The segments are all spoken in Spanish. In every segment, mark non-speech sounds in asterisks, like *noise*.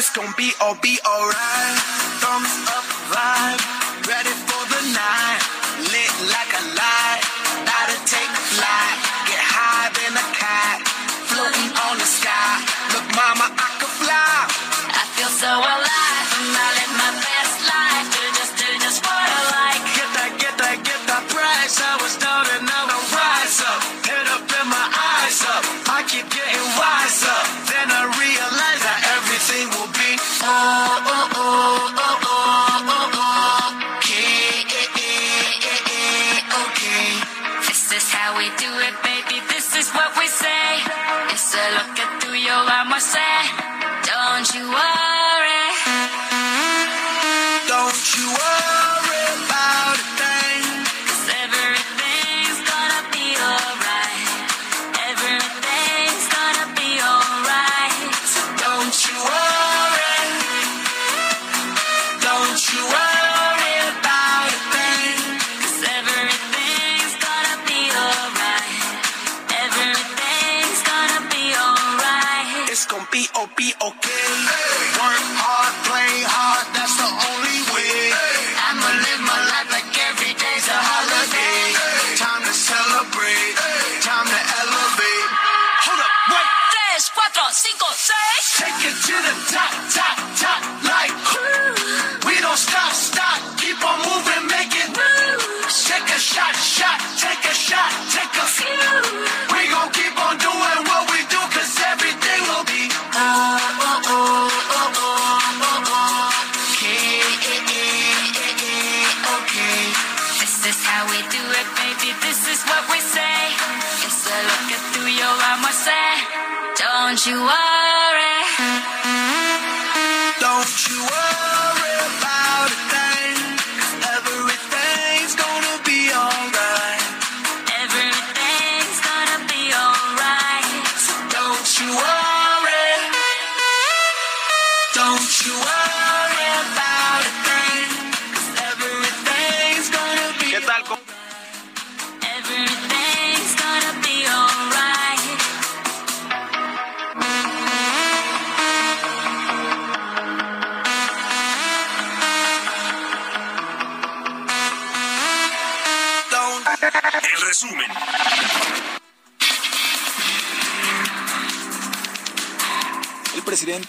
It's gonna be all be alright. Thumbs up vibe, ready through your armor, say. Don't you worry. Armor, say. Don't you worry. Don't you worry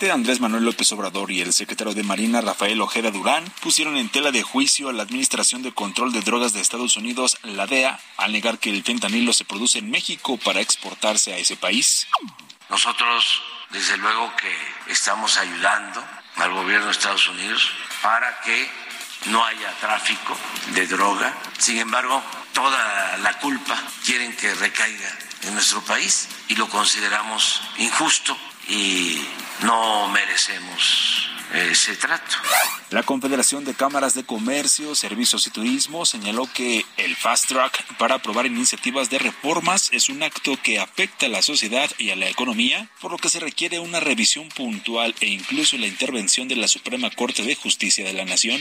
presidente Andrés Manuel López Obrador y el secretario de Marina Rafael Ojeda Durán pusieron en tela de juicio a la Administración de Control de Drogas de Estados Unidos, la DEA, al negar que el fentanilo se produce en México para exportarse a ese país. Nosotros, desde luego que estamos ayudando al gobierno de Estados Unidos para que no haya tráfico de droga. Sin embargo, toda la culpa quieren que recaiga en nuestro país y lo consideramos injusto y no merecemos ese trato. La Confederación de Cámaras de Comercio, Servicios y Turismo señaló que el fast track para aprobar iniciativas de reformas es un acto que afecta a la sociedad y a la economía, por lo que se requiere una revisión puntual e incluso la intervención de la Suprema Corte de Justicia de la Nación.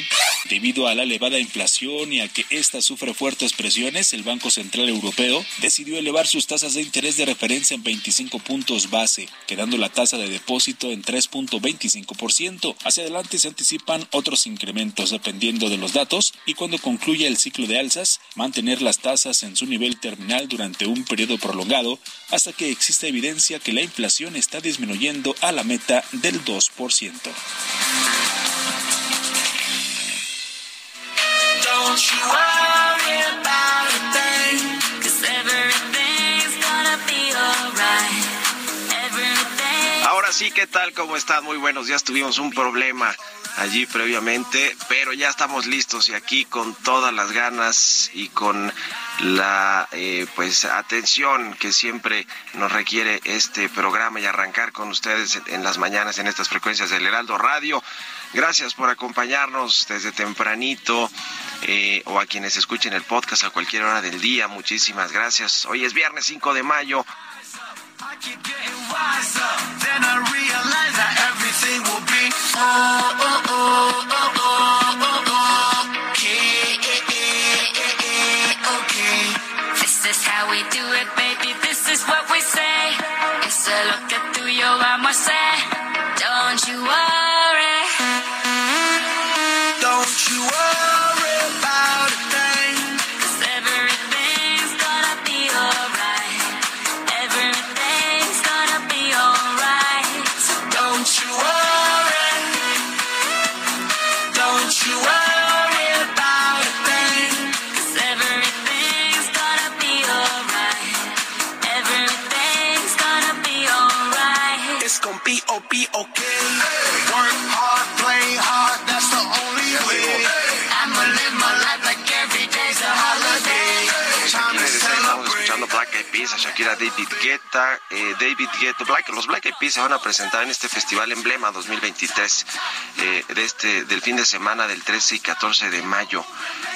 Debido a la elevada inflación y a que ésta sufre fuertes presiones, el Banco Central Europeo decidió elevar sus tasas de interés de referencia en 25 puntos base, quedando la tasa de depósito en 3.25%. Hacia adelante se anticipan otros incrementos dependiendo de los datos y cuando concluya el ciclo de alzas, mantener las tasas en su nivel terminal durante un periodo prolongado hasta que exista evidencia que la inflación está disminuyendo a la meta del 2%. Ahora sí, ¿qué tal? ¿Cómo están? Muy buenos días. Tuvimos un problema allí previamente, pero ya estamos listos y aquí con todas las ganas y con la eh, pues atención que siempre nos requiere este programa y arrancar con ustedes en las mañanas en estas frecuencias del Heraldo Radio. Gracias por acompañarnos desde tempranito eh, o a quienes escuchen el podcast a cualquier hora del día. Muchísimas gracias. Hoy es viernes 5 de mayo. I keep getting wiser, then I realize that everything will be okay, okay. This is how we do it, baby. This is what we say. It's a look at through your eyes, say, don't you worry. David Guetta, eh, David Guetta, Black, los Black Eyed Peas se van a presentar en este festival Emblema 2023 de este del fin de semana del 13 y 14 de mayo.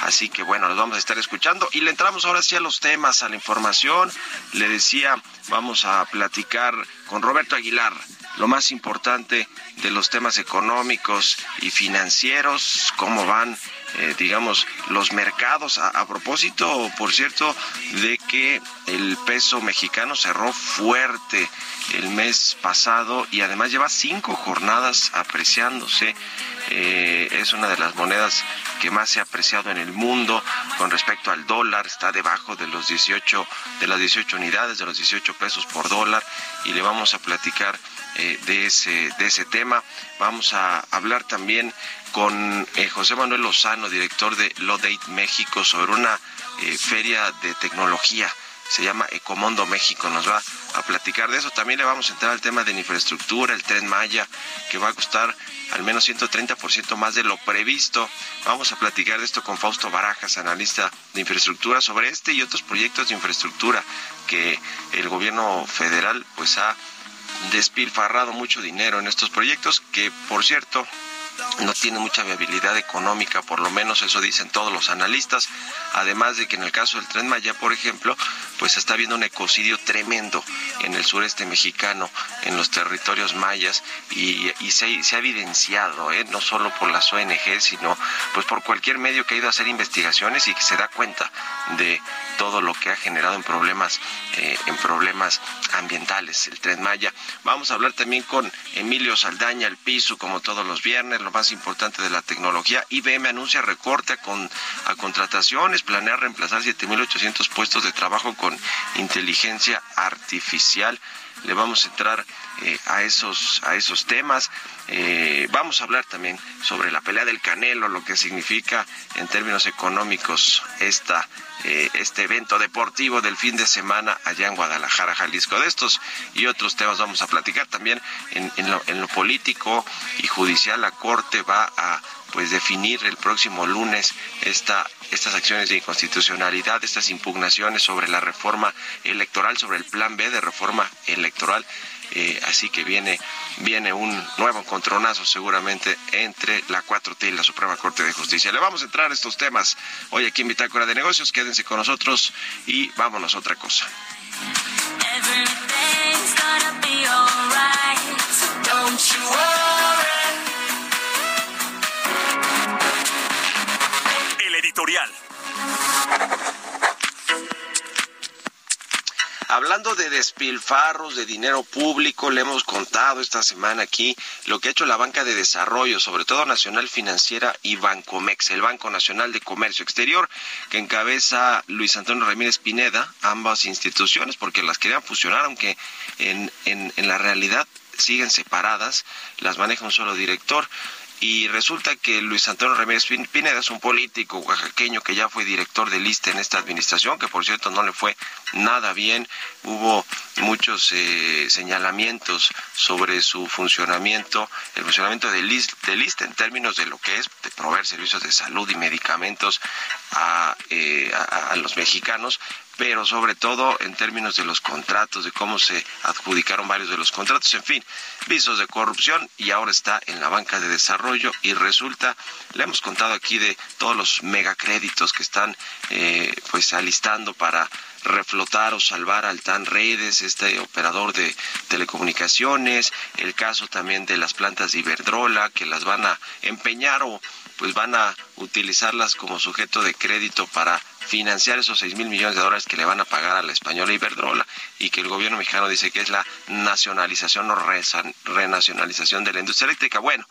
Así que bueno, los vamos a estar escuchando y le entramos ahora sí a los temas, a la información. Le decía, vamos a platicar con Roberto Aguilar lo más importante de los temas económicos y financieros, cómo van eh, digamos, los mercados. A, a propósito, por cierto, de que el peso mexicano cerró fuerte el mes pasado y además lleva cinco jornadas apreciándose. Eh, es una de las monedas que más se ha apreciado en el mundo con respecto al dólar. Está debajo de los 18, de las 18 unidades, de los 18 pesos por dólar y le vamos a platicar eh, de, ese, de ese tema. Vamos a hablar también con eh, José Manuel Lozano, director de Lodate México, sobre una feria de tecnología. Se llama Ecomondo México, nos va a platicar de eso. También le vamos a entrar al tema de la infraestructura, el tren Maya, que va a costar al menos 130% más de lo previsto. Vamos a platicar de esto con Fausto Barajas, analista de infraestructura, sobre este y otros proyectos de infraestructura que el gobierno federal pues ha despilfarrado mucho dinero en estos proyectos que, por cierto, no tiene mucha viabilidad económica, por lo menos eso dicen todos los analistas, además de que en el caso del Tren Maya, por ejemplo, pues está habiendo un ecocidio tremendo en el sureste mexicano, en los territorios mayas, y, se, se, ha evidenciado, ¿eh? no solo por las ONG, sino pues por cualquier medio que ha ido a hacer investigaciones y que se da cuenta de todo lo que ha generado en problemas, eh, en problemas ambientales, el Tren Maya. Vamos a hablar también con Emilio Saldaña, el piso, como todos los viernes, lo más importante de la tecnología. IBM anuncia recorte con, a contrataciones, planea reemplazar 7.800 puestos de trabajo con inteligencia artificial. Le vamos a entrar eh, a, esos, a esos temas. Eh, vamos a hablar también sobre la pelea del Canelo, lo que significa en términos económicos esta, eh, este evento deportivo del fin de semana allá en Guadalajara, Jalisco. De estos y otros temas vamos a platicar también en, en, lo, en lo político y judicial. La Corte va a pues definir el próximo lunes esta, estas acciones de inconstitucionalidad, estas impugnaciones sobre la reforma electoral, sobre el plan B de reforma electoral. Eh, así que viene, viene un nuevo encontronazo seguramente entre la 4T y la Suprema Corte de Justicia. Le vamos a entrar a estos temas hoy aquí en Bitácora de Negocios. Quédense con nosotros y vámonos a otra cosa. Everything's gonna Hablando de despilfarros de dinero público, le hemos contado esta semana aquí lo que ha hecho la banca de desarrollo, sobre todo Nacional Financiera y Bancomex, el Banco Nacional de Comercio Exterior, que encabeza Luis Antonio Ramírez Pineda, ambas instituciones, porque las querían fusionar, aunque en, en, en la realidad siguen separadas, las maneja un solo director y resulta que Luis Antonio Ramírez Pineda es un político oaxaqueño que ya fue director de lista en esta administración, que por cierto no le fue nada bien, hubo muchos eh, señalamientos sobre su funcionamiento, el funcionamiento de lista en términos de lo que es de proveer servicios de salud y medicamentos a, eh, a los mexicanos, pero sobre todo en términos de los contratos, de cómo se adjudicaron varios de los contratos, en fin, visos de corrupción y ahora está en la banca de desarrollo y resulta, le hemos contado aquí de todos los megacréditos que están eh, pues alistando para reflotar o salvar al TAN Redes, este operador de telecomunicaciones, el caso también de las plantas de Iberdrola que las van a empeñar o pues van a utilizarlas como sujeto de crédito para financiar esos seis mil millones de dólares que le van a pagar a la española Iberdrola y que el gobierno mexicano dice que es la nacionalización o renacionalización de la industria eléctrica. Bueno,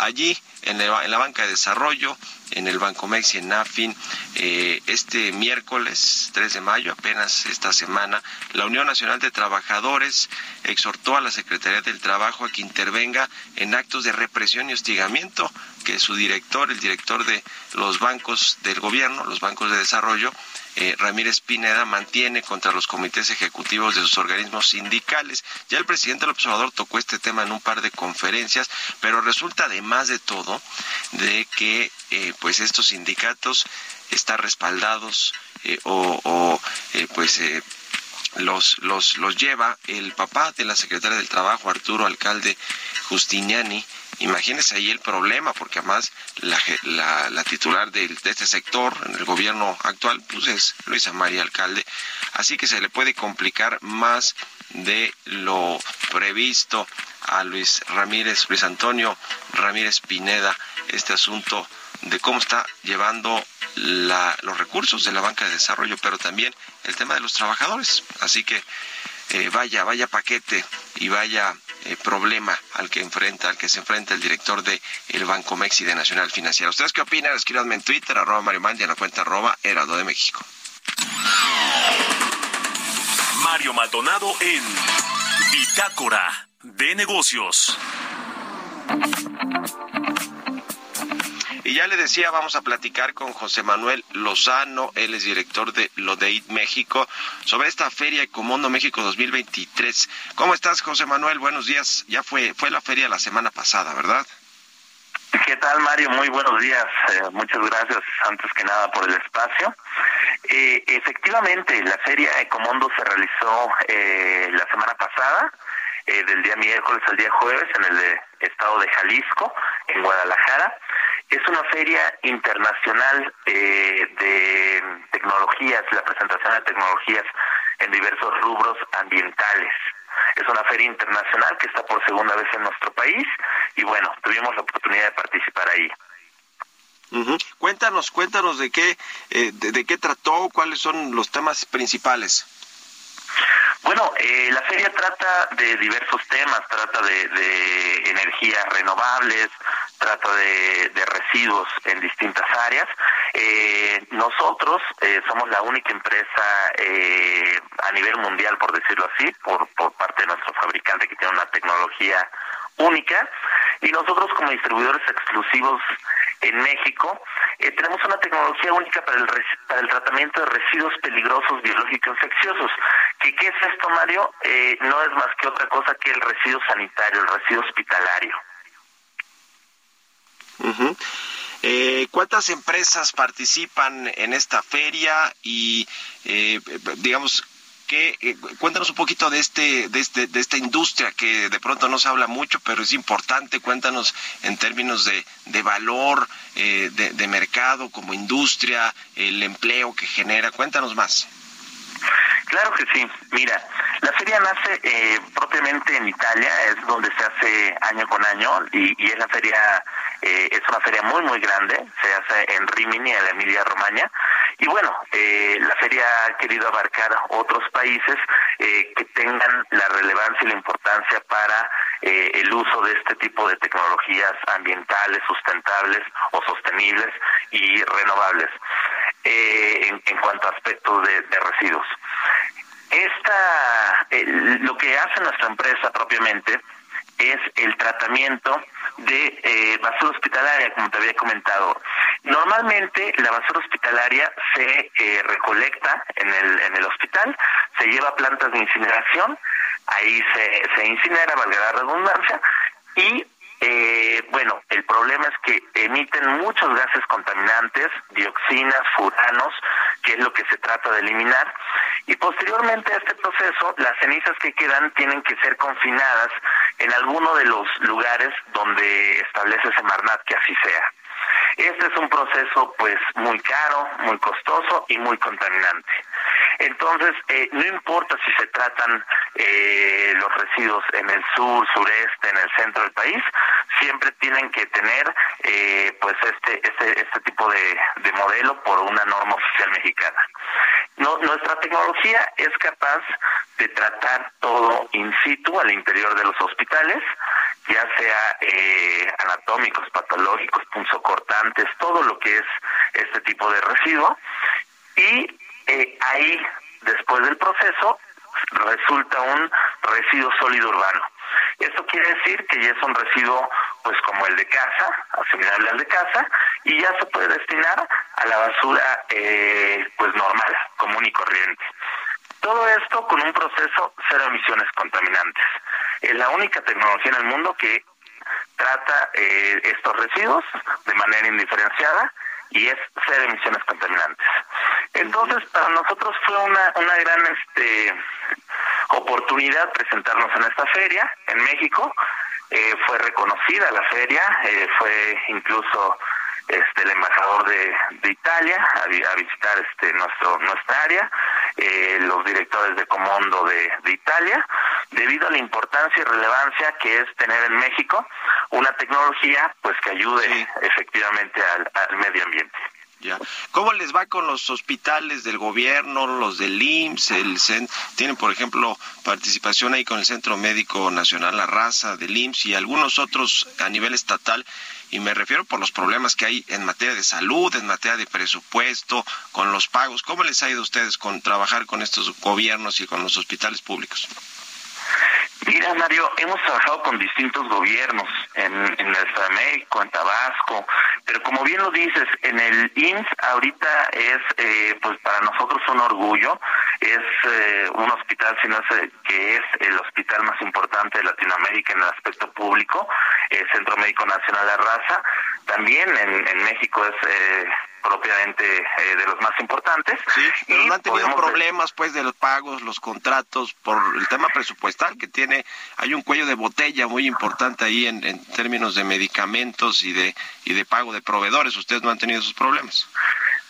allí en la, banca de desarrollo, en el Banco Mex y en NAFIN, eh, este miércoles 3 de mayo, apenas esta semana, la Unión Nacional de Trabajadores exhortó a la Secretaría del Trabajo a que intervenga en actos de represión y hostigamiento que su director, el director de los bancos del gobierno, los bancos de desarrollo, eh, Ramírez Pineda mantiene contra los comités ejecutivos de sus organismos sindicales. Ya el presidente del observador tocó este tema en un par de conferencias, pero resulta además de todo de que eh, pues estos sindicatos están respaldados eh, o, pues los, los, los lleva el papá de la secretaria del Trabajo, Arturo Alcalde Justiniani, Imagínese ahí el problema, porque además la, la, titular de, de, este sector en el gobierno actual pues es Luisa María Alcalde, así que se le puede complicar más de lo previsto a Luis Ramírez, Luis Antonio Ramírez Pineda, este asunto de cómo está llevando la, los recursos de la banca de desarrollo, pero también el tema de los trabajadores. Así que eh, vaya, vaya paquete y vaya eh, problema al que enfrenta, al que se enfrenta el director de el Banco Mexi de Nacional Financiera. ¿Ustedes qué opinan? Escríbanme en Twitter, arroba Mario Mandi, en la cuenta arroba Heraldo de México. Mario Maldonado en Bitácora de Negocios. Y ya le decía, vamos a platicar con José Manuel Lozano, él es director de Lodeit México, sobre esta Feria Ecomondo México 2023. ¿Cómo estás, José Manuel? Buenos días. Ya fue, fue la feria la semana pasada, ¿verdad? ¿Qué tal, Mario? Muy buenos días. Eh, muchas gracias, antes que nada, por el espacio. Eh, efectivamente, la Feria Ecomondo se realizó eh, la semana pasada, del día miércoles al día jueves, en el estado de Jalisco, en Guadalajara. Es una feria internacional eh, de tecnologías, la presentación de tecnologías en diversos rubros ambientales. Es una feria internacional que está por segunda vez en nuestro país y bueno, tuvimos la oportunidad de participar ahí. Cuéntanos, cuéntanos de qué, eh, de qué trató, cuáles son los temas principales. Bueno, eh, la feria trata de diversos temas, trata de, energías renovables, trata de, residuos en distintas áreas. Eh, nosotros eh, somos la única empresa a nivel mundial, por decirlo así, por, por parte de nuestro fabricante que tiene una tecnología única, y nosotros como distribuidores exclusivos en México, eh, tenemos una tecnología única para el, para el tratamiento de residuos peligrosos biológicos infecciosos. ¿Qué, qué es esto, Mario? Eh, no es más que otra cosa que el residuo sanitario, el residuo hospitalario. Eh, ¿Cuántas empresas participan en esta feria y, digamos, eh, cuéntanos un poquito de este, de este, de esta industria que de pronto no se habla mucho, pero es importante. Cuéntanos en términos de, de valor, eh, de, de mercado como industria, el empleo que genera. Cuéntanos más. Claro que sí. Mira, la feria nace eh, propiamente en Italia, es donde se hace año con año y, es la feria, eh, es una feria muy muy grande, se hace en Rimini, en la Emilia Romagna y bueno, eh, la feria ha querido abarcar otros países eh, que tengan la relevancia y la importancia para eh, el uso de este tipo de tecnologías ambientales, sustentables o sostenibles y renovables en, cuanto a aspectos de, residuos. Esta, lo que hace nuestra empresa propiamente es el tratamiento de eh, basura hospitalaria, como te había comentado. Normalmente la basura hospitalaria se eh, recolecta en el, en el hospital, se lleva a plantas de incineración, ahí se, se incinera, valga la redundancia, y eh, bueno, el problema es que emiten muchos gases contaminantes, dioxinas, furanos, que es lo que se trata de eliminar. Y posteriormente a este proceso, las cenizas que quedan tienen que ser confinadas en alguno de los lugares donde establece Semarnat que así sea. Este es un proceso pues muy caro, muy costoso y muy contaminante. Entonces, eh, no importa si se tratan eh, los residuos en el sur, sureste, en el centro del país, siempre tienen que tener eh, pues este, este, este tipo de, de modelo por una norma oficial mexicana. No, nuestra tecnología es capaz de tratar todo in situ al interior de los hospitales, ya sea eh, anatómicos, patológicos, punzocortantes, todo lo que es este tipo de residuo. Y eh, ahí, después del proceso, resulta un residuo sólido urbano. Esto quiere decir que ya es un residuo pues como el de casa, asimilable al de casa, y ya se puede destinar a la basura eh, pues normal, común y corriente. Todo esto con un proceso cero emisiones contaminantes. Es la única tecnología en el mundo que trata eh, estos residuos de manera indiferenciada y es cero emisiones contaminantes. Entonces, para nosotros fue una, una gran este, oportunidad presentarnos en esta feria en México. Eh, fue reconocida la feria, eh, fue incluso este el embajador de, de Italia a, visitar este nuestro nuestra área eh, los directores de Comondo de, de, Italia debido a la importancia y relevancia que es tener en México una tecnología pues que ayude efectivamente al medio ambiente ya. ¿Cómo les va con los hospitales del gobierno, los del IMSS? El tienen, por ejemplo, participación ahí con el Centro Médico Nacional La Raza del IMSS y algunos otros a nivel estatal. Y me refiero por los problemas que hay en materia de salud, en materia de presupuesto, con los pagos. ¿Cómo les ha ido a ustedes con trabajar con estos gobiernos y con los hospitales públicos? Mira, Mario, hemos trabajado con distintos gobiernos en, en el Estado de México, en Tabasco, pero como bien lo dices, en el IMSS ahorita es, eh, pues para nosotros un orgullo, es eh, un hospital, si no es que es el hospital más importante de Latinoamérica en el aspecto público, el Centro Médico Nacional de Raza, también en, en México es eh, propiamente eh, de los más importantes. Sí, y no han tenido problemas pues de los pagos, los contratos, por el tema presupuestal que tiene, hay un cuello de botella muy importante ahí en, términos de medicamentos y de, y de pago de proveedores. ¿Ustedes no han tenido esos problemas?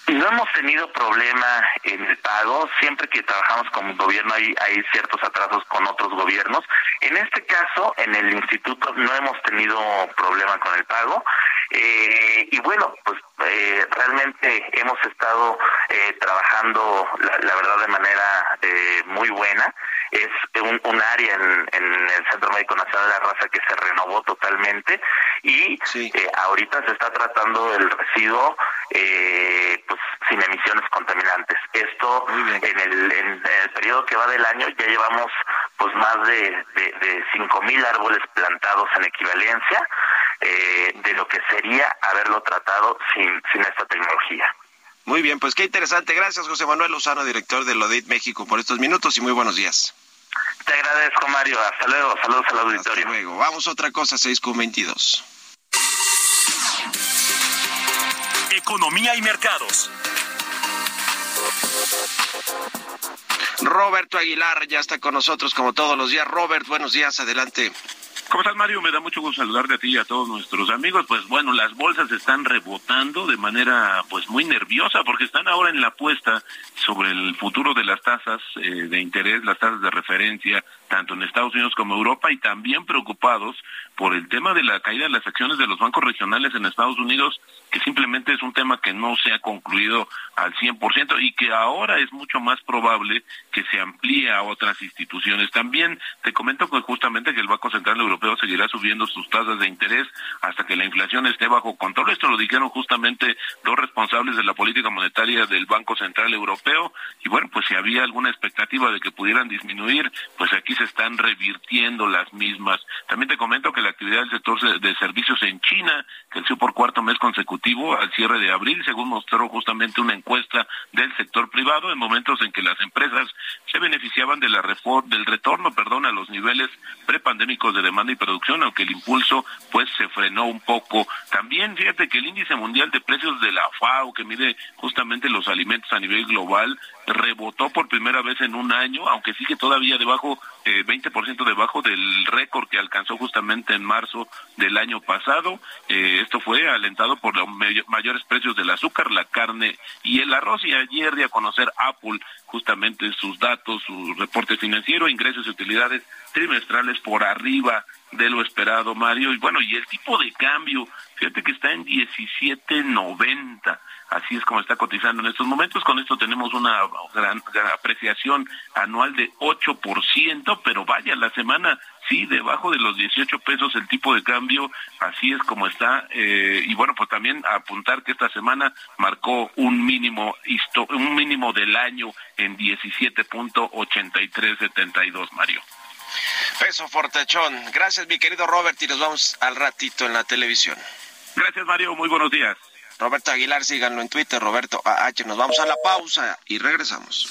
No hemos tenido problema en el pago. Siempre que trabajamos como gobierno hay, hay ciertos atrasos con otros gobiernos. En este caso, en el instituto no hemos tenido problema con el pago. Eh, y bueno, pues eh, realmente hemos estado eh, trabajando, la, verdad, de manera eh, muy buena. Es un, un área en, en, el Centro Médico Nacional de la Raza que se renovó totalmente y eh, ahorita se está tratando el residuo eh, pues sin emisiones contaminantes. Esto en el, en el periodo que va del año ya llevamos pues más de, de, de 5.000 árboles plantados en equivalencia eh, de lo que sería haberlo tratado sin, sin esta tecnología. Muy bien, pues qué interesante. Gracias, José Manuel Lozano, director de Lodit México, por estos minutos y muy buenos días. Te agradezco, Mario. Hasta luego. Saludos al auditorio. Hasta luego. Vamos a otra cosa, 6 con 22. Economía y mercados. Roberto Aguilar ya está con nosotros como todos los días. Robert, buenos días, adelante. ¿Cómo estás, Mario? Me da mucho gusto saludarte a ti y a todos nuestros amigos. Pues bueno, las bolsas están rebotando de manera pues muy nerviosa porque están ahora en la apuesta sobre el futuro de las tasas eh, de interés, las tasas de referencia, tanto en Estados Unidos como Europa, y también preocupados por el tema de la caída de las acciones de los bancos regionales en Estados Unidos que simplemente es un tema que no se ha concluido al 100% y que ahora es mucho más probable que se amplíe a otras instituciones. También te comento que justamente que el Banco Central Europeo seguirá subiendo sus tasas de interés hasta que la inflación esté bajo control. Esto lo dijeron justamente dos responsables de la política monetaria del Banco Central Europeo y bueno, pues si había alguna expectativa de que pudieran disminuir, pues aquí se están revirtiendo las mismas. También te comento que la actividad del sector de servicios en China creció por cuarto mes consecutivo al cierre de abril, según mostró justamente una encuesta del sector privado en momentos en que las empresas se beneficiaban de la del retorno, perdón, a los niveles prepandémicos de demanda y producción, aunque el impulso pues se frenó un poco. También fíjate que el índice mundial de precios de la FAO, que mide justamente los alimentos a nivel global, rebotó por primera vez en un año, aunque sigue todavía debajo, eh, 20% debajo del récord que alcanzó justamente en marzo del año pasado. Eh, esto fue alentado por los mayores precios del azúcar, la carne y el arroz. Y ayer de a conocer Apple justamente sus datos, su reporte financiero, ingresos y utilidades trimestrales por arriba de lo esperado, Mario. Y bueno, y el tipo de cambio, fíjate que está en 17.90 Así es como está cotizando en estos momentos. Con esto tenemos una gran, apreciación anual de 8%, pero vaya, la semana sí, debajo de los 18 pesos el tipo de cambio, así es como está. Eh, y bueno, pues también apuntar que esta semana marcó un mínimo, un mínimo del año en 17.8372, Mario. Peso fortechón. Gracias, mi querido Robert, y nos vamos al ratito en la televisión. Gracias, Mario. Muy buenos días. Roberto Aguilar, síganlo en Twitter, Roberto AH. Nos vamos a la pausa y regresamos.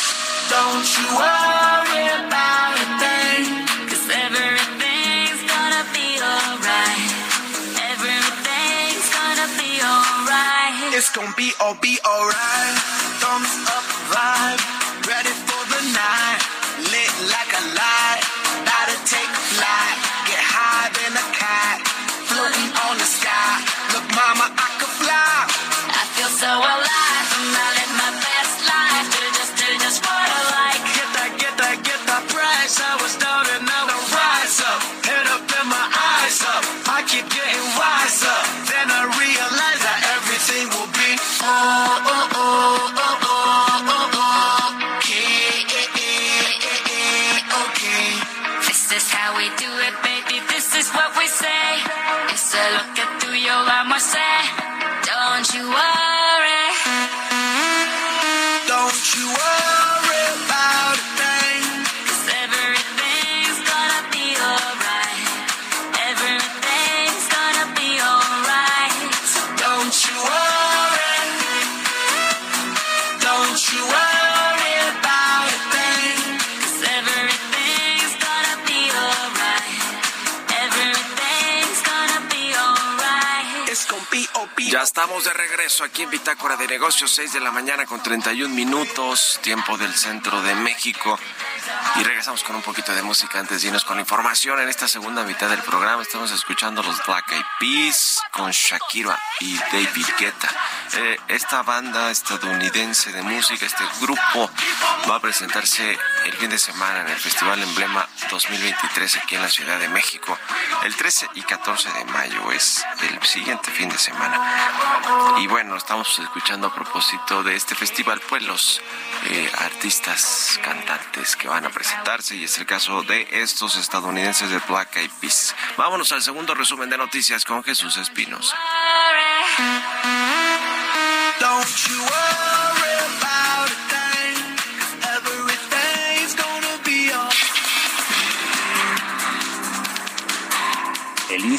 Don't you worry about a thing, cause everything's gonna be alright. Everything's gonna be alright. It's gonna be all be alright. Thumbs up de regreso aquí en Bitácora de Negocios, 6 de la mañana con 31 minutos, tiempo del centro de México. Y regresamos con un poquito de música antes de irnos con información. En esta segunda mitad del programa estamos escuchando los Black Eyed Peas con Shakira y David Guetta. Eh, esta banda estadounidense de música, este grupo, va a presentarse el fin de semana en el Festival Emblema 2023 aquí en la Ciudad de México. El 13 y 14 de mayo es el siguiente fin de semana. Y bueno, estamos escuchando a propósito de este festival, pues los eh, artistas, cantantes que van a presentarse y es el caso de estos estadounidenses de Black Eyed Peas. Vámonos al segundo resumen de noticias con Jesús Espinos. Don't you worry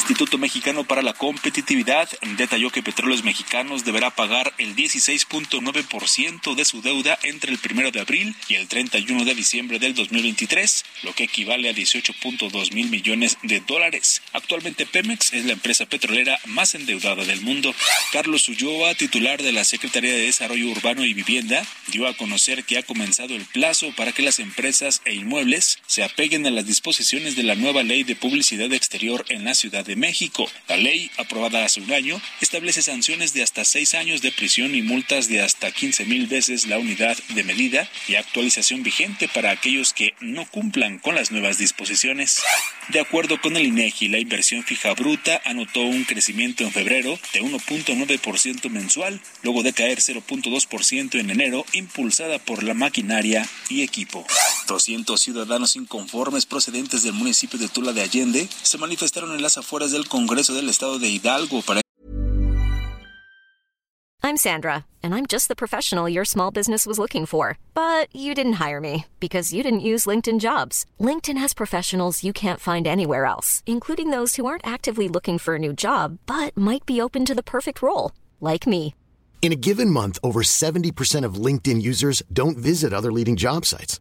Instituto Mexicano para la Competitividad detalló que Petróleos Mexicanos deberá pagar el 16.9% de su deuda entre el 1 de abril y el 31 de diciembre del 2023, lo que equivale a 18.2 mil millones de dólares. Actualmente Pemex es la empresa petrolera más endeudada del mundo. Carlos Ulloa, titular de la Secretaría de Desarrollo Urbano y Vivienda, dio a conocer que ha comenzado el plazo para que las empresas e inmuebles se apeguen a las disposiciones de la nueva ley de publicidad exterior en la Ciudad de México. La ley, aprobada hace un año, establece sanciones de hasta seis años de prisión y multas de hasta 15 mil veces la unidad de medida y actualización vigente para aquellos que no cumplan con las nuevas disposiciones. De acuerdo con el INEGI, la inversión fija bruta anotó un crecimiento en febrero de 1.9% mensual, luego de caer 0.2% en enero, impulsada por la maquinaria y equipo. 200 ciudadanos inconformes procedentes del municipio de Tula de Allende se manifestaron en las afueras del Congreso del Estado de Hidalgo para I'm Sandra, and I'm just the professional your small business was looking for. But you didn't hire me because you didn't use LinkedIn jobs. LinkedIn has professionals you can't find anywhere else, including those who aren't actively looking for a new job but might be open to the perfect role, like me. In a given month, over 70% of LinkedIn users don't visit other leading job sites.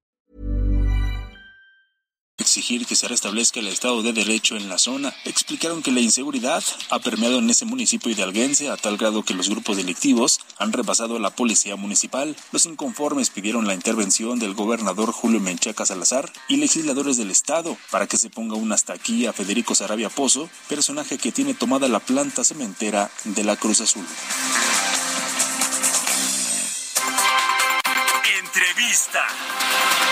Exigir que se restablezca el Estado de Derecho en la zona. Explicaron que la inseguridad ha permeado en ese municipio hidalguense a tal grado que los grupos delictivos han rebasado a la policía municipal. Los inconformes pidieron la intervención del gobernador Julio Menchaca Salazar y legisladores del Estado para que se ponga un hasta aquí a Federico Sarabia Pozo, personaje que tiene tomada la planta cementera de la Cruz Azul. Entrevista.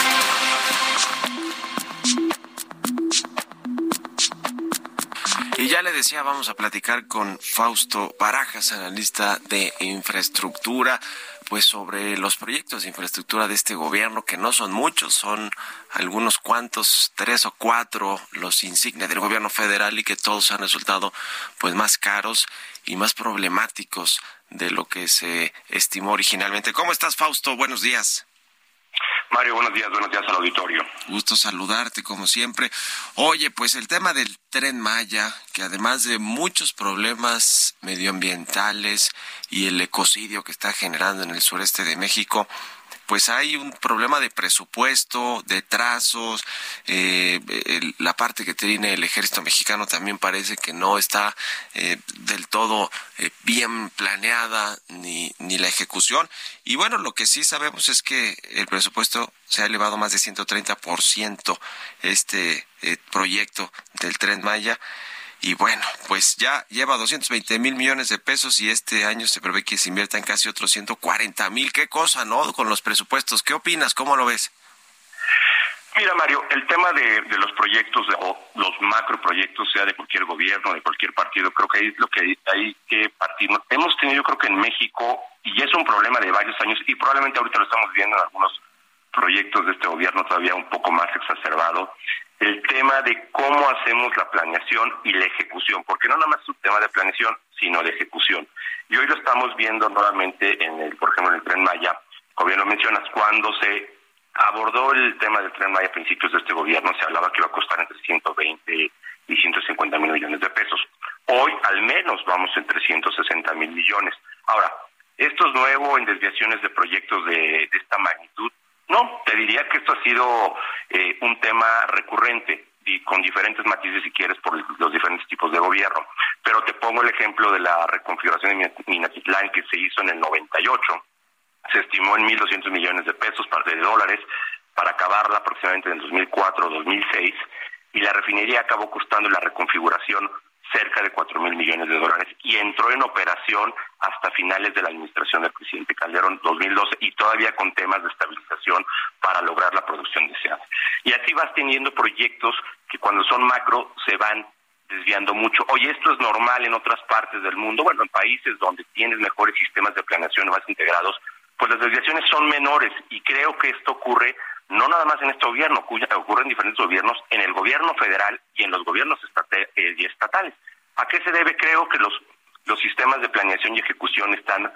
Ya le decía, vamos a platicar con Fausto Barajas, analista de infraestructura, pues sobre los proyectos de infraestructura de este gobierno, que no son muchos, son algunos cuantos, tres o cuatro los insignes del gobierno federal y que todos han resultado pues más caros y más problemáticos de lo que se estimó originalmente. ¿Cómo estás, Fausto? Buenos días. Mario, buenos días, buenos días al auditorio. Gusto saludarte como siempre. Oye, pues el tema del tren Maya, que además de muchos problemas medioambientales y el ecocidio que está generando en el sureste de México, pues hay un problema de presupuesto, de trazos, eh, el- la parte que tiene el ejército mexicano también parece que no está eh, del todo eh, bien planeada ni, ni la ejecución. Y bueno, lo que sí sabemos es que el presupuesto se ha elevado más de 130% este eh, proyecto del tren Maya. Y bueno, pues ya lleva 220 mil millones de pesos y este año se prevé que se inviertan casi otros 140 mil. Qué cosa, ¿no? Con los presupuestos. ¿Qué opinas? ¿Cómo lo ves? Mira, Mario, el tema de, de los proyectos o los macroproyectos, sea de cualquier gobierno, de cualquier partido, creo que es lo que hay, que partir. Hemos tenido, yo creo que en México, y es un problema de varios años, y probablemente ahorita lo estamos viendo en algunos proyectos de este gobierno todavía un poco más exacerbado, el tema de cómo hacemos la planeación y la ejecución, porque no nada más es un tema de planeación, sino de ejecución. Y hoy lo estamos viendo nuevamente en el, por ejemplo, en el Tren Maya, como bien lo mencionas, cuando se abordó el tema del Tren Maya a principios de este gobierno, se hablaba que iba a costar entre 120 y 150 mil millones de pesos. Hoy al menos vamos en 360 mil millones. Ahora, ¿esto es nuevo en desviaciones de proyectos de, de esta magnitud? No, te diría que esto ha sido eh, un tema recurrente y con diferentes matices, si quieres, por los diferentes tipos de gobierno. Pero te pongo el ejemplo de la reconfiguración de Minatitlán que se hizo en el 98. Se estimó en 1.200 millones de pesos, parte de dólares, para acabarla aproximadamente en el 2004 o 2006. Y la refinería acabó costando la reconfiguración cerca de 4 mil millones de dólares y entró en operación hasta finales de la administración del presidente Calderón 2012 y todavía con temas de estabilización para lograr la producción deseada. Y así vas teniendo proyectos que cuando son macro se van desviando mucho. Oye, esto es normal en otras partes del mundo, bueno, en países donde tienes mejores sistemas de planeación más integrados, pues las desviaciones son menores y creo que esto ocurre no nada más en este gobierno, ocurre en diferentes gobiernos, en el gobierno federal y en los gobiernos estate- eh, y estatales. ¿A qué se debe? Creo que los, los sistemas de planeación y ejecución están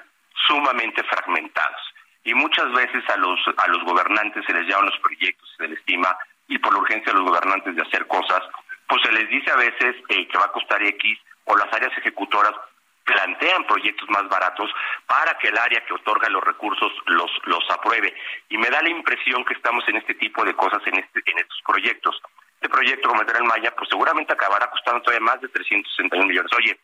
sumamente fragmentados. Y muchas veces a los, a los gobernantes se les llaman los proyectos, se les estima, y por la urgencia de los gobernantes de hacer cosas, pues se les dice a veces eh, que va a costar X, o las áreas ejecutoras plantean proyectos más baratos para que el área que otorga los recursos los, los apruebe. Y me da la impresión que estamos en este tipo de cosas en, este, en estos proyectos. Este proyecto, como el Maya, pues seguramente acabará costando todavía más de 361 millones. Oye,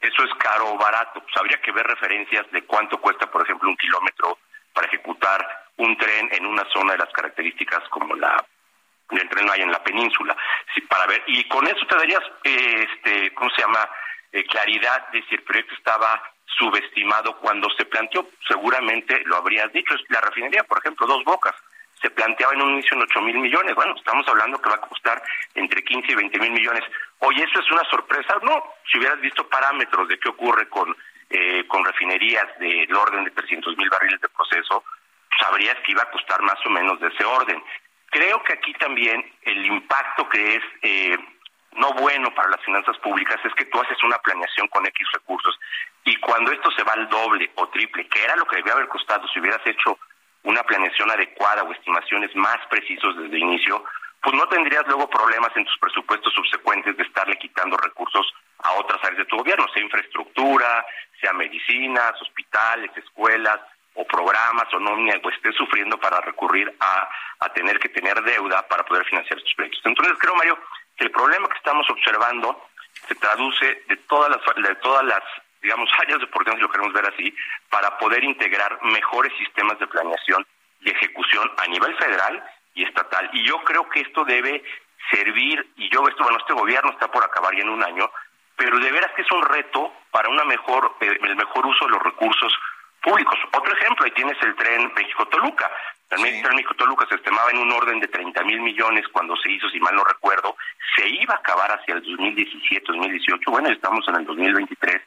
eso es caro o barato. Pues habría que ver referencias de cuánto cuesta, por ejemplo, un kilómetro para ejecutar un tren en una zona de las características como la del tren Maya en la península. Para ver y con eso te darías, eh, este, ¿cómo se llama? Eh, claridad de si el proyecto estaba subestimado cuando se planteó. Seguramente lo habrías dicho. La refinería, por ejemplo, dos bocas se planteaba en un inicio en 8 mil millones. Bueno, estamos hablando que va a costar entre 15 y 20 mil millones. Oye, ¿eso es una sorpresa? No, si hubieras visto parámetros de qué ocurre con, eh, con refinerías del orden de 300 mil barriles de proceso, sabrías que iba a costar más o menos de ese orden. Creo que aquí también el impacto que es eh, no bueno para las finanzas públicas es que tú haces una planeación con X recursos y cuando esto se va al doble o triple, que era lo que debía haber costado si hubieras hecho una planeación adecuada o estimaciones más precisos desde inicio, pues no tendrías luego problemas en tus presupuestos subsecuentes de estarle quitando recursos a otras áreas de tu gobierno, sea infraestructura, sea medicinas, hospitales, escuelas o programas o nómina, o estés sufriendo para recurrir a, a tener que tener deuda para poder financiar estos proyectos. Entonces creo, Mario, el problema que estamos observando se traduce de todas las, de todas las digamos, *laughs* áreas de oportunidad, si lo queremos ver así, para poder integrar mejores sistemas de planeación y ejecución a nivel federal y estatal. Y yo creo que esto debe servir, y yo, esto, bueno, este gobierno está por acabar ya en un año, pero de veras que es un reto para una mejor, eh, el mejor uso de los recursos públicos. Otro ejemplo, ahí tienes el tren México-Toluca. El tren México-Toluca se estimaba en un orden de 30 mil millones cuando se hizo, si mal no recuerdo, se iba a acabar hacia el 2017-2018, bueno, estamos en el 2023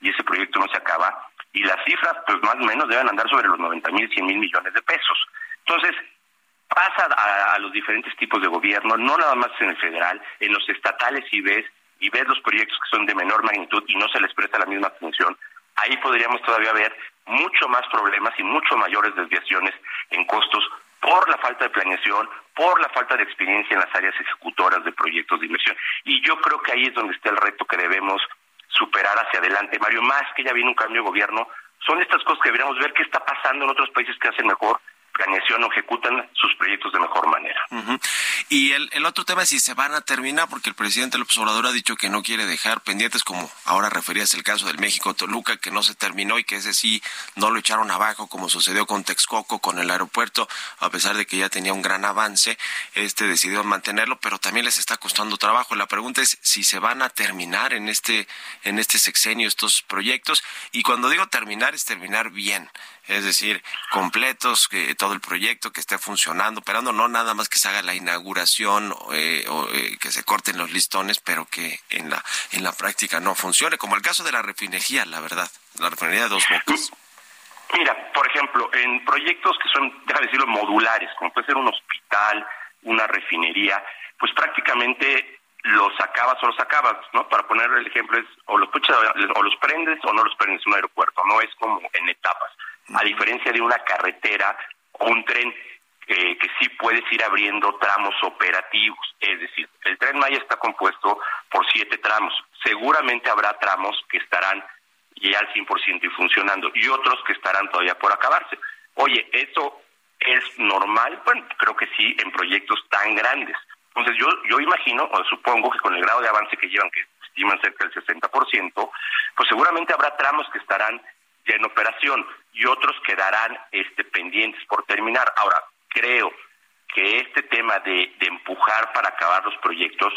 y ese proyecto no se acaba, y las cifras, pues más o menos, deben andar sobre los 90 mil, 100 mil millones de pesos. Entonces, pasa a, los diferentes tipos de gobierno, no nada más en el federal, en los estatales y ves, y ves los proyectos que son de menor magnitud y no se les presta la misma atención, ahí podríamos todavía ver mucho más problemas y mucho mayores desviaciones en costos por la falta de planeación, por la falta de experiencia en las áreas ejecutoras de proyectos de inversión. Y yo creo que ahí es donde está el reto que debemos superar hacia adelante. Mario, más que ya viene un cambio de gobierno, son estas cosas que deberíamos ver qué está pasando en otros países que hacen mejor planeación o ejecutan sus proyectos de mejor manera. Y el, otro tema es si se van a terminar, porque el presidente López Obrador ha dicho que no quiere dejar pendientes, como ahora referías el caso del México-Toluca, que no se terminó y que ese sí no lo echaron abajo, como sucedió con Texcoco, con el aeropuerto, a pesar de que ya tenía un gran avance, este decidió mantenerlo, pero también les está costando trabajo. La pregunta es si se van a terminar en este, en este sexenio estos proyectos, y cuando digo terminar es terminar bien es decir, completos, que todo el proyecto que esté funcionando, operando, no nada más que se haga la inauguración eh, o eh, que se corten los listones, pero que en la en la práctica no funcione, como el caso de la refinería, la verdad, la refinería de dos bocas. Mira, por ejemplo, en proyectos que son, déjame decirlo, modulares, como puede ser un hospital, una refinería, pues prácticamente los acabas o los acabas, ¿no? Para poner el ejemplo es o los o los prendes o no los prendes un aeropuerto, no es como en etapas a diferencia de una carretera un tren que sí puedes ir abriendo tramos operativos. Es decir, el tren Maya está compuesto por siete tramos. Seguramente habrá tramos que estarán ya al 100% y funcionando y otros que estarán todavía por acabarse. Oye, ¿eso es normal? Bueno, creo que sí en proyectos tan grandes. Entonces yo, yo imagino o supongo que con el grado de avance que llevan, que estiman cerca del 60%, pues seguramente habrá tramos que estarán ya en operación y otros quedarán este, pendientes por terminar. Ahora, creo que este tema de, de empujar para acabar los proyectos,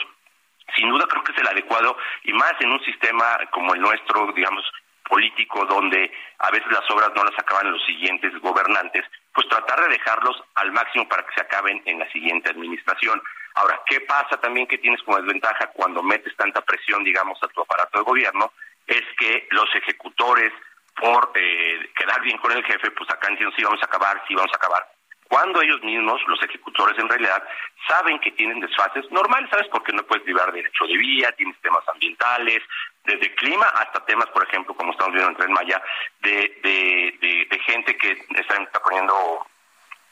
sin duda creo que es el adecuado y más en un sistema como el nuestro, digamos, político, donde a veces las obras no las acaban los siguientes gobernantes, pues tratar de dejarlos al máximo para que se acaben en la siguiente administración. Ahora, ¿qué pasa también que tienes como desventaja cuando metes tanta presión, digamos, a tu aparato de gobierno? Es que los ejecutores por eh, quedar bien con el jefe, pues acá diciendo sí vamos a acabar, sí vamos a acabar. cuando ellos mismos, los ejecutores en realidad, saben que tienen desfases normales, ¿sabes? Porque no puedes librar derecho de vía, tienes temas ambientales, desde clima hasta temas, por ejemplo, como estamos viendo en Tren Maya, de, de, gente que está, poniendo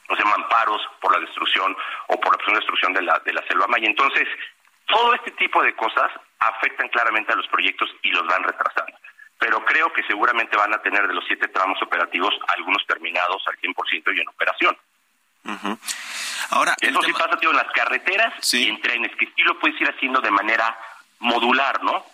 o sea, amparos por la destrucción o por la destrucción de la, de la selva maya. Entonces, todo este tipo de cosas afectan claramente a los proyectos y los van retrasando. Pero creo que seguramente van a tener de los siete tramos operativos algunos terminados al 100% y en operación. Ahora, Eso sí pasa, tío, en las carreteras y en trenes, que sí lo puedes ir haciendo de manera modular, ¿no?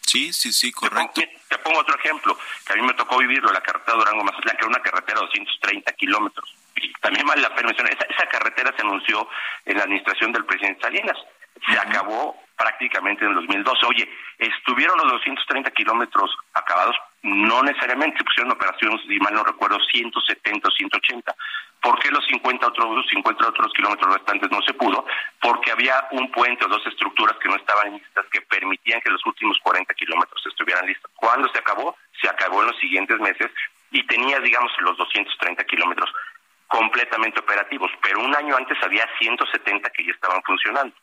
Sí, sí, sí, correcto. Te pongo, otro ejemplo, que a mí me tocó vivirlo, la carretera Durango-Mazatlán, que era una carretera de 230 kilómetros. Y también vale la pena mencionar, esa, esa carretera se anunció en la administración del presidente Salinas. Se acabó prácticamente en el 2012. Oye, ¿estuvieron los 230 kilómetros acabados? No necesariamente, se pusieron operaciones, si mal no recuerdo, 170 o 180. ¿Por qué los 50 otros, 50 otros kilómetros restantes no se pudo? Porque había un puente o dos estructuras que no estaban listas que permitían que los últimos 40 kilómetros estuvieran listos. ¿Cuándo se acabó? Se acabó en los siguientes meses y tenía, digamos, los 230 kilómetros completamente operativos, pero un año antes había 170 que ya estaban funcionando.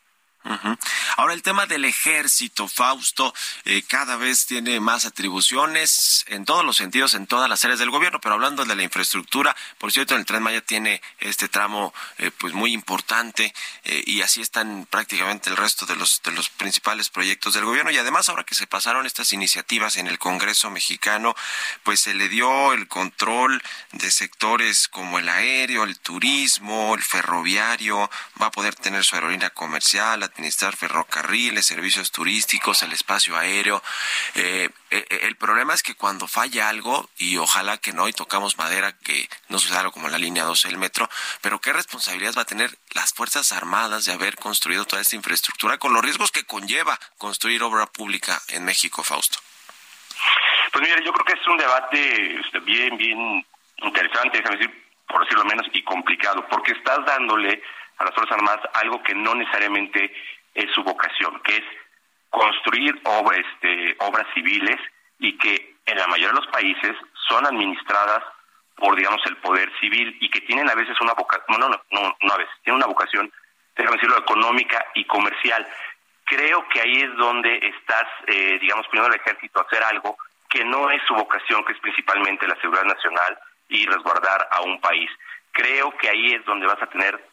Ahora el tema del ejército, Fausto, eh, cada vez tiene más atribuciones en todos los sentidos, en todas las áreas del gobierno, pero hablando de la infraestructura, por cierto, el Tren Maya tiene este tramo eh, pues muy importante eh, y así están prácticamente el resto de los, de los principales proyectos del gobierno. Y además ahora que se pasaron estas iniciativas en el Congreso mexicano, pues se le dio el control de sectores como el aéreo, el turismo, el ferroviario, va a poder tener su aerolínea comercial, administrar ferrocarriles, servicios turísticos, el espacio aéreo. Eh, eh, el problema es que cuando falla algo, y ojalá que no, y tocamos madera, que no suceda algo como la línea 12 del metro, pero qué responsabilidad va a tener las Fuerzas Armadas de haber construido toda esta infraestructura con los riesgos que conlleva construir obra pública en México, Fausto. Pues mire, yo creo que es un debate este, bien, bien interesante, déjame decir, por decirlo menos, y complicado, porque estás dándole a las Fuerzas Armadas algo que no necesariamente es su vocación, que es construir este, obras civiles y que en la mayoría de los países son administradas por, digamos, el poder civil y que tienen a veces una vocación, no, no, no, no a veces, tienen una vocación, déjame decirlo, económica y comercial. Creo que ahí es donde estás, eh, digamos, poniendo al ejército a hacer algo que no es su vocación, que es principalmente la seguridad nacional y resguardar a un país. Creo que ahí es donde vas a tener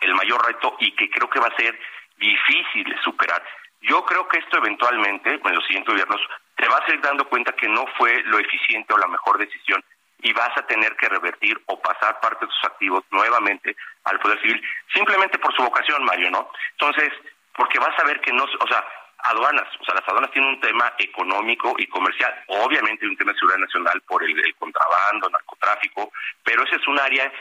el mayor reto y que creo que va a ser difícil de superar. Yo creo que esto eventualmente, en los siguientes gobiernos, te vas a ir dando cuenta que no fue lo eficiente o la mejor decisión y vas a tener que revertir o pasar parte de tus activos nuevamente al Poder Civil, simplemente por su vocación, Mario, ¿no? Entonces, porque vas a ver que no, o sea, aduanas, o sea, las aduanas tienen un tema económico y comercial, obviamente un tema de seguridad nacional por el, el contrabando, narcotráfico, pero ese es un área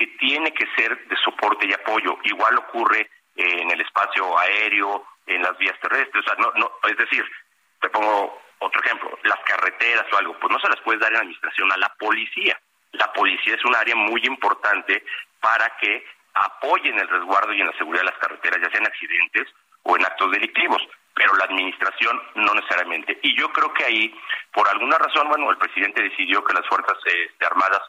que tiene que ser de soporte y apoyo. Igual ocurre eh, en el espacio aéreo, en las vías terrestres. O sea, no, no, es decir, te pongo otro ejemplo, las carreteras o algo, pues no se las puedes dar en administración a la policía. La policía es un área muy importante para que apoyen el resguardo y en la seguridad de las carreteras, ya sean accidentes o en actos delictivos, pero la administración no necesariamente. Y yo creo que ahí, por alguna razón, bueno, el presidente decidió que las Fuerzas este, Armadas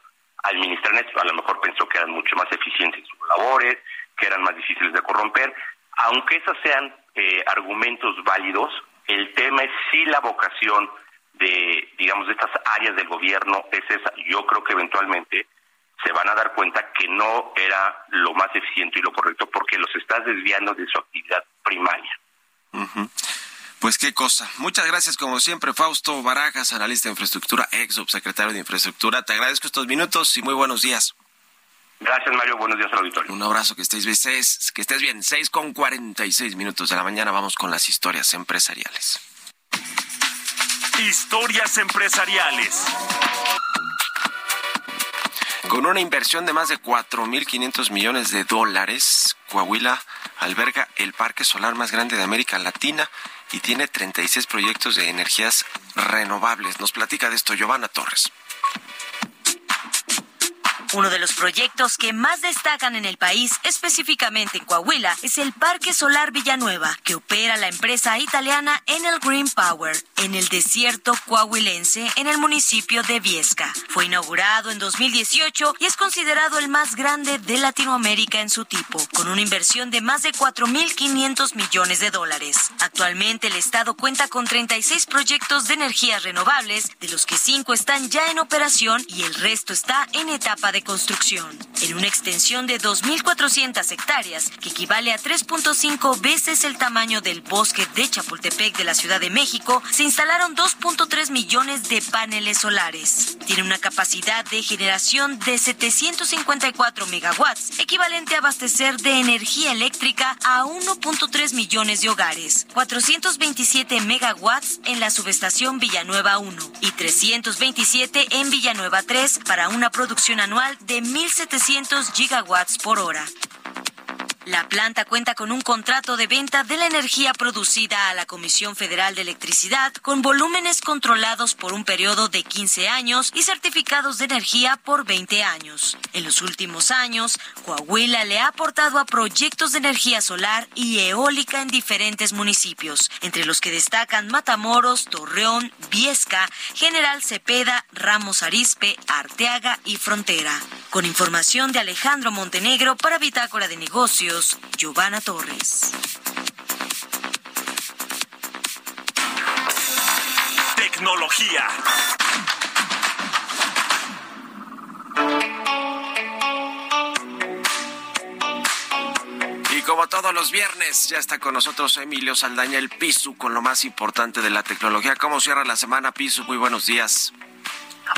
administrar esto. A lo mejor pensó que eran mucho más eficientes en sus labores, que eran más difíciles de corromper. Aunque esos sean eh, argumentos válidos, el tema es si la vocación de, digamos, de estas áreas del gobierno es esa. Yo creo que eventualmente se van a dar cuenta que no era lo más eficiente y lo correcto porque los estás desviando de su actividad primaria. Pues qué cosa. Muchas gracias, como siempre, Fausto Barajas, analista de infraestructura, ex subsecretario de infraestructura. Te agradezco estos minutos y muy buenos días. Gracias, Mario. Buenos días al auditorio. Un abrazo, que estés bien. Seis, que estés bien. Seis con cuarenta y seis minutos de la mañana. Vamos con las historias empresariales. Historias empresariales. Con una inversión de más de 4.500 millones de dólares, Coahuila alberga el parque solar más grande de América Latina y tiene 36 proyectos de energías renovables. Nos platica de esto Giovanna Torres. Uno de los proyectos que más destacan en el país, específicamente en Coahuila, es el Parque Solar Villanueva, que opera la empresa italiana Enel Green Power en el desierto coahuilense en el municipio de Viesca. Fue inaugurado en 2018 y es considerado el más grande de Latinoamérica en su tipo, con una inversión de más de 4.500 millones de dólares. Actualmente el Estado cuenta con 36 proyectos de energías renovables, de los que 5 están ya en operación y el resto está en etapa de construcción. En una extensión de 2.400 hectáreas, que equivale a 3.5 veces el tamaño del bosque de Chapultepec de la Ciudad de México, se instalaron 2.3 millones de paneles solares. Tiene una capacidad de generación de 754 megawatts, equivalente a abastecer de energía eléctrica a 1.3 millones de hogares, 427 megawatts en la subestación Villanueva 1 y 327 en Villanueva 3 para una producción anual de 1.700 gigawatts por hora. La planta cuenta con un contrato de venta de la energía producida a la Comisión Federal de Electricidad con volúmenes controlados por un periodo de 15 años y certificados de energía por 20 años. En los últimos años, Coahuila le ha aportado a proyectos de energía solar y eólica en diferentes municipios, entre los que destacan Matamoros, Torreón, Viesca, General Cepeda, Ramos Arispe, Arteaga y Frontera. Con información de Alejandro Montenegro para Bitácora de Negocios, Giovanna Torres. Tecnología. Y como todos los viernes, ya está con nosotros Emilio Saldaña, el Pisu, con lo más importante de la tecnología. ¿Cómo cierra la semana, Pisu? Muy buenos días.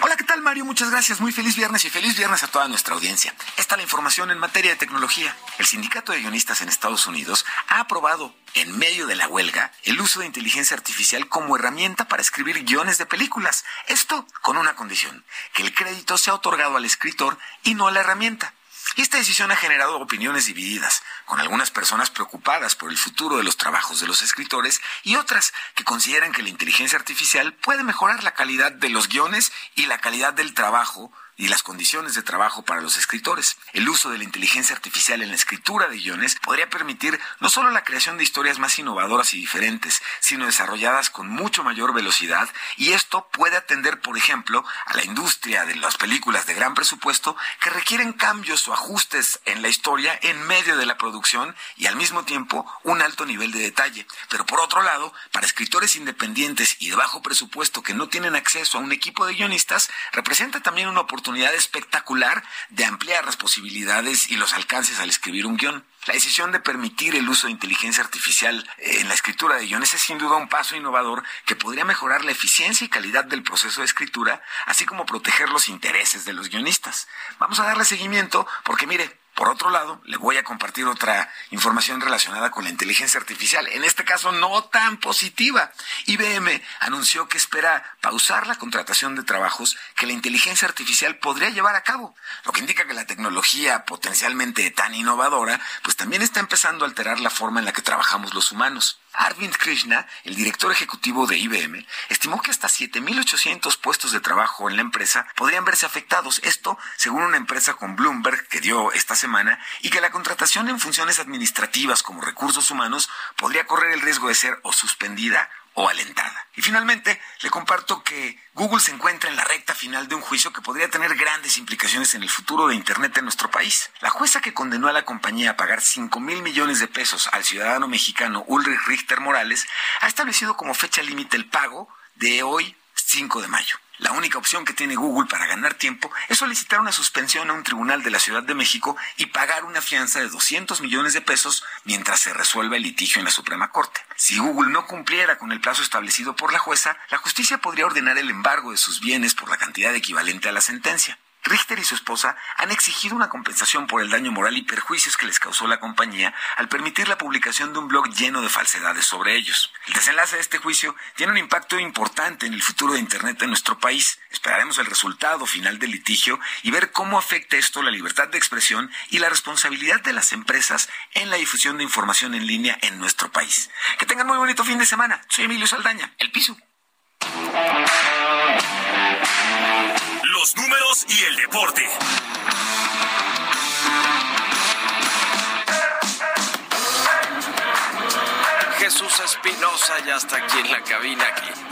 Hola, ¿qué tal Mario? Muchas gracias. Muy feliz viernes y feliz viernes a toda nuestra audiencia. Esta es la información en materia de tecnología. El Sindicato de Guionistas en Estados Unidos ha aprobado, en medio de la huelga, el uso de inteligencia artificial como herramienta para escribir guiones de películas. Esto con una condición, que el crédito sea otorgado al escritor y no a la herramienta. Y esta decisión ha generado opiniones divididas, con algunas personas preocupadas por el futuro de los trabajos de los escritores y otras que consideran que la inteligencia artificial puede mejorar la calidad de los guiones y la calidad del trabajo y las condiciones de trabajo para los escritores. El uso de la inteligencia artificial en la escritura de guiones podría permitir no solo la creación de historias más innovadoras y diferentes, sino desarrolladas con mucho mayor velocidad y esto puede atender, por ejemplo, a la industria de las películas de gran presupuesto que requieren cambios o ajustes en la historia en medio de la producción y al mismo tiempo un alto nivel de detalle. Pero por otro lado, para escritores independientes y de bajo presupuesto que no tienen acceso a un equipo de guionistas, representa también una oportunidad espectacular de ampliar las posibilidades y los alcances al escribir un guion. La decisión de permitir el uso de inteligencia artificial en la escritura de guiones es sin duda un paso innovador que podría mejorar la eficiencia y calidad del proceso de escritura, así como proteger los intereses de los guionistas. Vamos a darle seguimiento porque mire, por otro lado, le voy a compartir otra información relacionada con la inteligencia artificial, en este caso no tan positiva. IBM anunció que espera pausar la contratación de trabajos que la inteligencia artificial podría llevar a cabo, lo que indica que la tecnología potencialmente tan innovadora, pues también está empezando a alterar la forma en la que trabajamos los humanos. Arvind Krishna, el director ejecutivo de IBM, estimó que hasta 7.800 puestos de trabajo en la empresa podrían verse afectados. Esto, según una empresa con Bloomberg que dio esta semana, y que la contratación en funciones administrativas como recursos humanos podría correr el riesgo de ser o suspendida o alentada. Y finalmente, le comparto que Google se encuentra en la recta final de un juicio que podría tener grandes implicaciones en el futuro de Internet en nuestro país. La jueza que condenó a la compañía a pagar 5 mil millones de pesos al ciudadano mexicano Ulrich Richter Morales ha establecido como fecha límite el pago de hoy, 5 de mayo. La única opción que tiene Google para ganar tiempo es solicitar una suspensión a un tribunal de la Ciudad de México y pagar una fianza de 200 millones de pesos mientras se resuelva el litigio en la Suprema Corte. Si Google no cumpliera con el plazo establecido por la jueza, la justicia podría ordenar el embargo de sus bienes por la cantidad equivalente a la sentencia. Richter y su esposa han exigido una compensación por el daño moral y perjuicios que les causó la compañía al permitir la publicación de un blog lleno de falsedades sobre ellos. El desenlace de este juicio tiene un impacto importante en el futuro de Internet en nuestro país. Esperaremos el resultado final del litigio y ver cómo afecta esto la libertad de expresión y la responsabilidad de las empresas en la difusión de información en línea en nuestro país. Que tengan muy bonito fin de semana. Soy Emilio Saldaña, El Piso los números y el deporte. Jesús Espinosa ya está aquí en la cabina.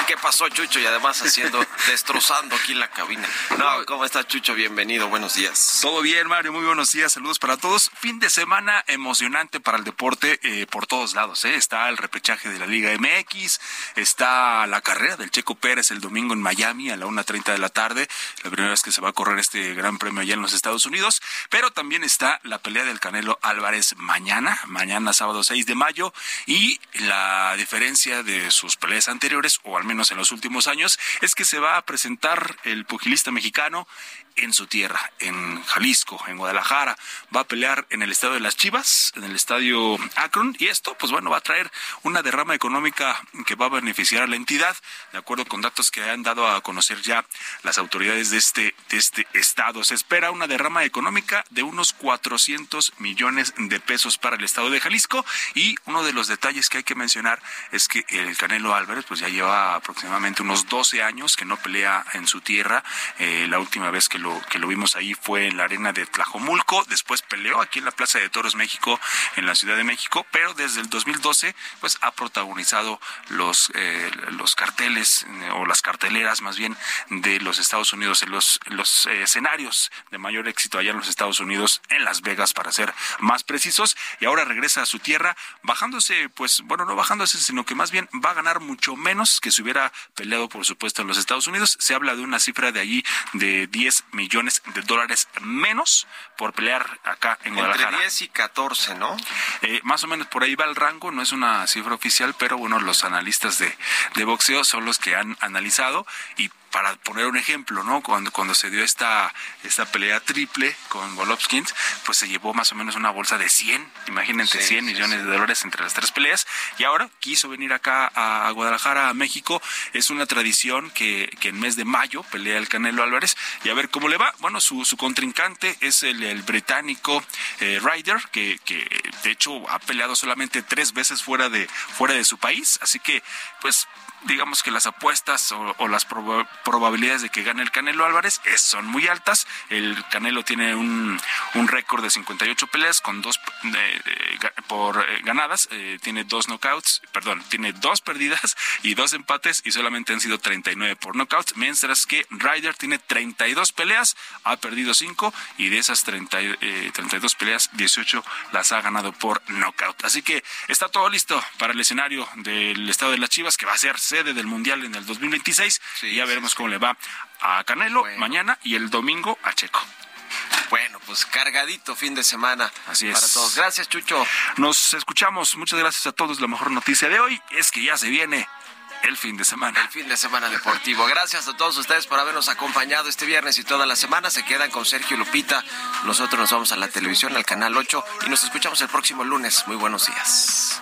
¿Qué pasó, Chucho? Y además haciendo, *laughs* destrozando aquí en la cabina. No, ¿cómo está, Chucho? Bienvenido, buenos días. Todo bien, Mario, muy buenos días, saludos para todos. Fin de semana emocionante para el deporte eh, por todos lados. ¿eh? Está el repechaje de la Liga MX, está la carrera del Checo Pérez el domingo en Miami a la 1.30 de la tarde, la primera vez que se va a correr este gran premio allá en los Estados Unidos, pero también está la pelea del Canelo Álvarez mañana, mañana sábado 6 de mayo, y la diferencia de sus peleas anteriores, o al menos en los últimos años, es que se va a presentar el pugilista mexicano en su tierra, en Jalisco, en Guadalajara. Va a pelear en el estadio de las Chivas, en el estadio Akron, y esto, pues bueno, va a traer una derrama económica que va a beneficiar a la entidad, de acuerdo con datos que han dado a conocer ya las autoridades de este, de este estado. Se espera una derrama económica de unos 400 millones de pesos para el estado de Jalisco, y uno de los detalles que hay que mencionar es que el Canelo Álvarez, pues ya lleva aproximadamente unos 12 años que no pelea en su tierra. Eh, la última vez que lo, que lo vimos ahí fue en la arena de Tlajomulco, después peleó aquí en la Plaza de Toros México, en la Ciudad de México, pero desde el 2012 pues ha protagonizado los, eh, los carteles eh, o las carteleras más bien de los Estados Unidos, en los, los eh, escenarios de mayor éxito allá en los Estados Unidos, en Las Vegas para ser más precisos, y ahora regresa a su tierra bajándose, pues bueno, no bajándose, sino que más bien va a ganar mucho menos que si hubiera peleado por supuesto en los Estados Unidos. Se habla de una cifra de allí de 10 millones de dólares menos por pelear acá en Guadalajara. Entre 10 y 14, ¿no? Eh, más o menos por ahí va el rango, no es una cifra oficial, pero bueno, los analistas de, de boxeo son los que han analizado y para poner un ejemplo, ¿no? Cuando, cuando se dio esta, esta pelea triple con Golovkin, pues se llevó más o menos una bolsa de 100, imagínense, Sí, 100 sí, millones sí. de dólares entre las tres peleas. Y ahora quiso venir acá a, a Guadalajara, a México. Es una tradición que, que en mes de mayo pelea el Canelo Álvarez y a ver cómo le va. Bueno, su, su contrincante es el, el británico eh, Ryder, que, que de hecho ha peleado solamente tres veces fuera de, fuera de su país. Así que, pues, digamos que las apuestas o, o las proba- probabilidades de que gane el Canelo Álvarez es- son muy altas. El Canelo tiene un, un récord de 58 peleas con dos eh, eh, por eh, ganadas, tiene dos knockouts, perdón, tiene dos perdidas y dos empates y solamente han sido 39 por knockouts, mientras que Ryder tiene 32 peleas, ha perdido 5 y de esas 30, y- eh, 32 peleas, 18 las ha ganado por knockout. Así que está todo listo para el escenario del estado de las Chivas, que va a ser sede del Mundial en el 2026. y ya veremos cómo le va a Canelo mañana y el domingo a Checo. Bueno, pues cargadito fin de semana Así es. para todos. Gracias, Chucho. Nos escuchamos. Muchas gracias a todos. La mejor noticia de hoy es que ya se viene el fin de semana. El fin de semana deportivo. Gracias a todos ustedes por habernos acompañado este viernes y toda la semana. Se quedan con Sergio Lupita. Nosotros nos vamos a la televisión, al canal 8 y nos escuchamos el próximo lunes. Muy buenos días.